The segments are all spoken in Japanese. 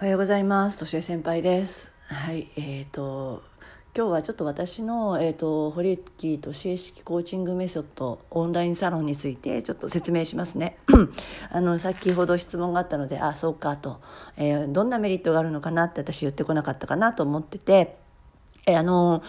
おはようございます。としえ先輩です。はい、えっ、と今日はちょっと私のえっ、と堀木としえ式コーチングメソッドオンラインサロンについてちょっと説明しますね。あの先ほど質問があったので、あ、そうかと、えーどんなメリットがあるのかなって私言ってこなかったかなと思ってて、えあの。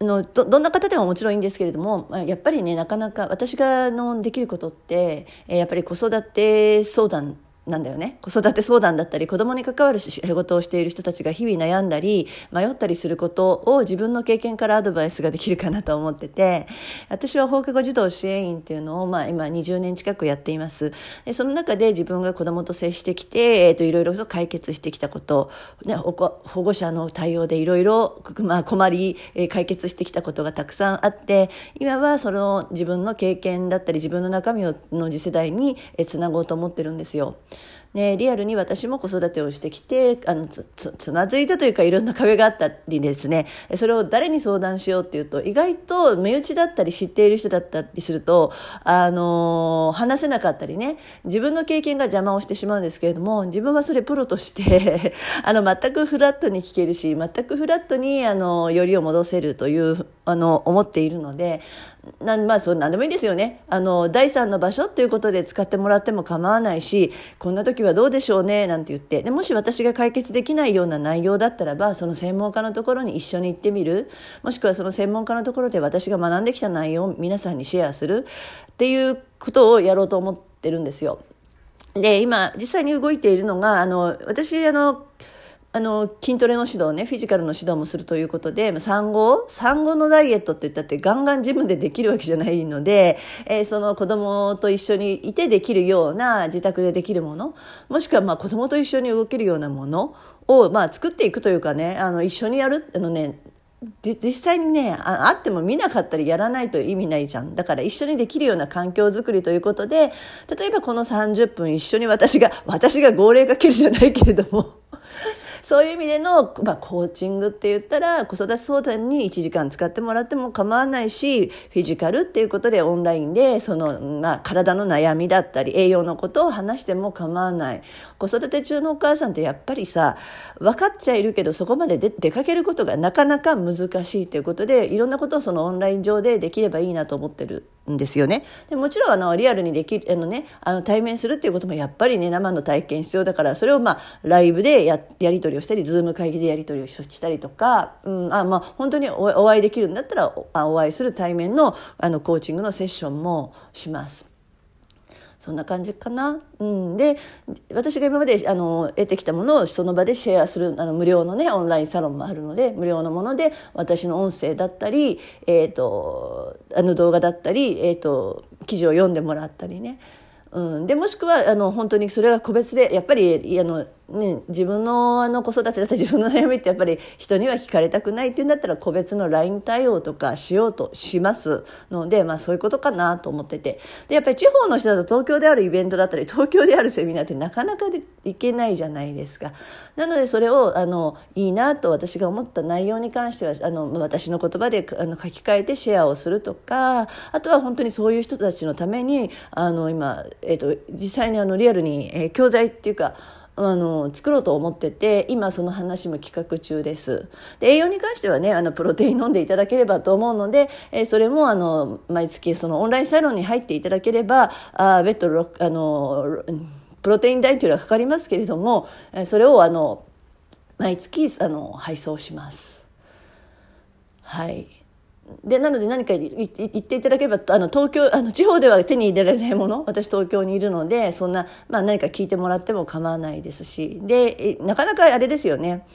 のどどんな方でももちろんいいんですけれどもやっぱりねなかなか私がのできることってやっぱり子育て相談なんだよね子育て相談だったり子供に関わる仕事をしている人たちが日々悩んだり迷ったりすることを自分の経験からアドバイスができるかなと思ってて私は放課後児童支援員っていうのを、まあ、今20年近くやっていますでその中で自分が子供と接してきて、えー、といろいろと解決してきたこと、ね、保護者の対応でいろいろまあ困り、えー解決してきたことがたくさんあって今はその自分の経験だったり自分の中身をの次世代につなごうと思ってるんですよ。ね、リアルに私も子育てをしてきてあのつつつまずいたというかいろんな壁があったりですね。それを誰に相談しようっていうと意外と身内だったり知っている人だったりすると、あの話せなかったりね。自分の経験が邪魔をしてしまうんですけれども自分はそれプロとして あの全くフラットに聞けるし全くフラットにあのよりを戻せるというあの思っているのでなんまあそう何でもいいですよね。あの第三の場所っていうことで使ってもらっても構わないしこんな時はどうでしょうねなんて言って。でもし私が解決できないような内容だったらばその専門家のところに一緒に行ってみる。もしくはその専門家のところで私が学んできた内容を皆さんにシェアする。っていうことをやろうと思ってるんですよ。で今実際に動いているのがあの私あのあの筋トレの指導ねフィジカルの指導もするということで産後産後のダイエットって言ったってガンガンジムでできるわけじゃないので、えーその子供と一緒にいてできるような自宅でできるものもしくはまあ子供と一緒に動けるようなものを、まあ、作っていくというかねあの一緒にやるあのね実際にねあっても見なかったりやらないと意味ないじゃん。だから一緒にできるような環境づくりということで例えばこの30分一緒に私が私が号令かけるじゃないけれどもそういう意味での、まあ、コーチングって言ったら子育て相談に1時間使ってもらっても構わないしフィジカルっていうことでオンラインでその、まあ、体の悩みだったり栄養のことを話しても構わない。子育て中のお母さんってやっぱりさ分かっちゃいるけどそこまで出出かけることがなかなか難しいということでいろんなことをそのオンライン上でできればいいなと思ってるんですよね。でもちろんあのリアルにできあの、ね、あの対面するっていうこともやっぱりね生の体験必要だからそれをまあライブでややり取りをしたりズーム会議でやり取りをしたりとか、うんあまあ、本当におお会いできるんだったらおあお会いする対面のあのコーチングのセッションもします。そんな感じかな。うん、で私が今まであの得てきたものをその場でシェアするあの無料のねオンラインサロンもあるので無料のもので私の音声だったり、えー、とあの動画だったり、えー、と記事を読んでもらったりね。うん、でもしくはあの本当にそれが個別でやっぱりあの、ね、自分のあの子育てだったり自分の悩みってやっぱり人には聞かれたくないっていうんだったら個別の LINE 対応とかしようとしますので、まあ、そういうことかなと思ってて。でやっぱり地方の人だと東京であるイベントだったり 東京であるセミナーってなかなかで行けないじゃないですか。なのでそれをあのいいなと私が思った内容に関してはあの私の言葉であの書き換えてシェアをするとかあとは本当にそういう人たちのためにあの今、えー、と実際にあのリアルに、えー教材っていうかあの作ろうと思ってて今その話も企画中です。で栄養に関してはねあのプロテイン飲んでいただければと思うので、えーそれもあの毎月そのオンラインサロンに入っていただければあ別途ろあのプロテイン代というのはかかりますけれどもえそれをあの毎月あの配送します。はい。でなので何か言っていただければあの東京あの地方では手に入れられないもの私東京にいるのでそんな、まあ、何か聞いてもらっても構わないですし。でなかなかあれですよね。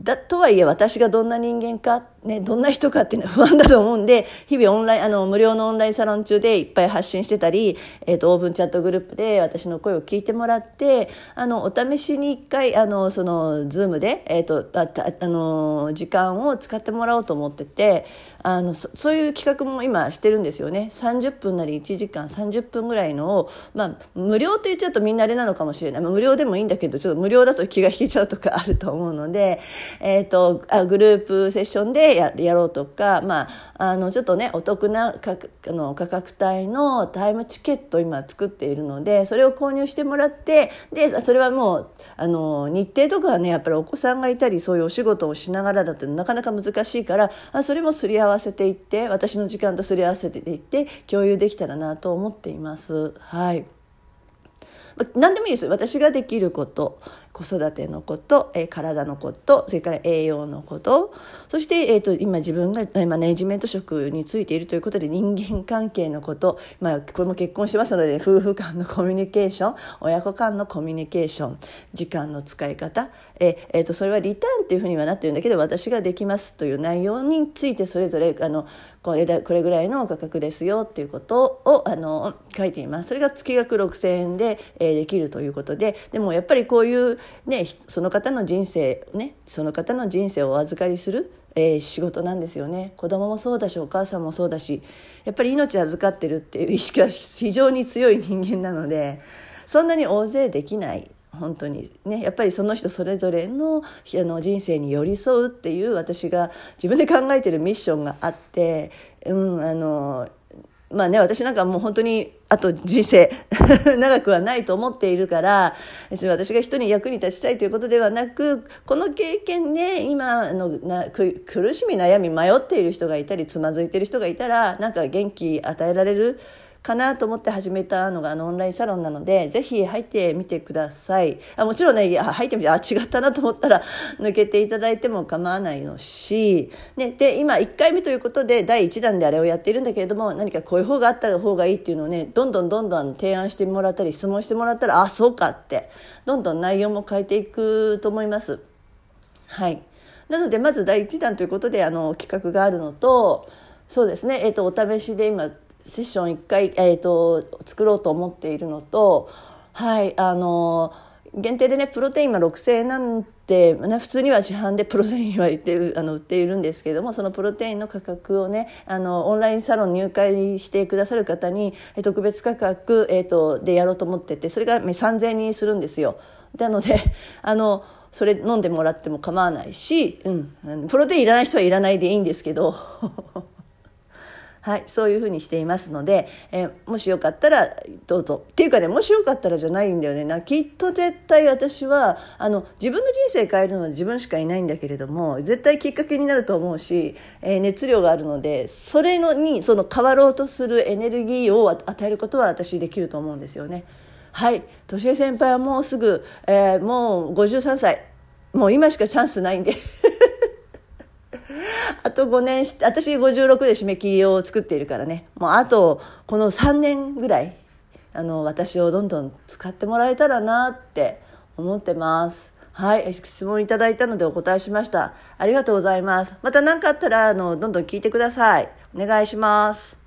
だとはいえ私がどんな人間か、ね、どんな人かっていうのは 不安だと思うんで日々オンラインあの無料のオンラインサロン中でいっぱい発信してたり、えー、とオープンチャットグループで私の声を聞いてもらってあのお試しに一回あのその Zoom で、えー、とあたあの時間を使ってもらおうと思っててあのそそういう企画も今してるんですよね。30分なり1時間30分ぐらいのを、まあ、無料と言っちゃうとみんなあれなのかもしれない、まあ、無料でもいいんだけどちょっと無料だと気が引けちゃうとかあると思うので、えー、とあグループセッションで、ややろうとか、まあ、あのちょっとねお得なかあの価格帯のタイムチケットを今作っているのでそれを購入してもらってでそれはもうあの日程とかはねやっぱりお子さんがいたりそういうお仕事をしながらだとなかなか難しいからあそれもすり合わせていって私の時間とすり合わせていって共有できたらなと思っています。はい。何でもいいです。私ができること。子育てのこと、えー、体のことそれから栄養のことそして、えーと、今自分がマネジメント職についているということで人間関係のこと、まあ、これも結婚してますので夫婦間のコミュニケーション親子間のコミュニケーション時間の使い方、えーえーとそれはリターンっていうふうにはなってるんだけど私ができますという内容についてそれぞれあのこれだこれぐらいの価格ですよっていうことをあの書いています。それが月額6,000円で、えー、できるということででもやっぱりこういう、ね、その方の人生ねその方の人生をお預かりするえー、仕事なんですよね。子供もそうだしお母さんもそうだしやっぱり命預かってるっていう意識は非常に強い人間なのでそんなに大勢できない本当に。ねやっぱりその人それぞれのあの人生に寄り添うっていう私が自分で考えてるミッションがあって、うん、あのまあね、私なんかもう本当に、あと人生 長くはないと思っているから、別に私が人に役に立ちたいということではなく、この経験で今のな苦しみ悩み迷っている人がいたり、つまずいている人がいたら、なんか元気与えられるかなと思って始めたのがあのオンラインサロンなので、ぜひ入ってみてください。あもちろんね、入ってみて、あ、違ったなと思ったら 抜けていただいても構わないのし、ね、で、今1回目ということで第1弾であれをやっているんだけれども、何かこういう方があった方がいいっていうのをね、どんどんどんどん提案してもらったり、質問してもらったら、あ、そうかって、どんどん内容も変えていくと思います。はい。なので、まず第1弾ということで、あの、企画があるのと、そうですね、えっ、ー、と、お試しで今、セッション1回、えーと、作ろうと思っているのとはいあの限定でねプロテインは6000円なんて、普通には市販で プロテインは売ってあの売っているんですけどもそのプロテインの価格をねあのオンラインサロン入会してくださる方に特別価格、えーと、でやろうと思っててそれが3000円にするんですよ。なので あのそれ飲んでもらっても構わないし、うん、プロテインいらない人はいらないでいいんですけどはい、そういうふうにしていますので、えー、もしよかったらどうぞ。っていうかねもしよかったらじゃないんだよね。なきっと絶対私はあの自分の人生変えるのは自分しかいないんだけれども絶対きっかけになると思うし、えー、熱量があるのでそれのにその変わろうとするエネルギーを与えることは私できると思うんですよね。はい、年江先輩はもうすぐ、えー、もう53歳。もう今しかチャンスないんで。あと5年し私56で締め切りを作っているからね。もうあとこの3年ぐらいあの私をどんどん使ってもらえたらなって思ってます。はい質問いただいたのでお答えしました。ありがとうございます。また何かあったらあのどんどん聞いてください。お願いします。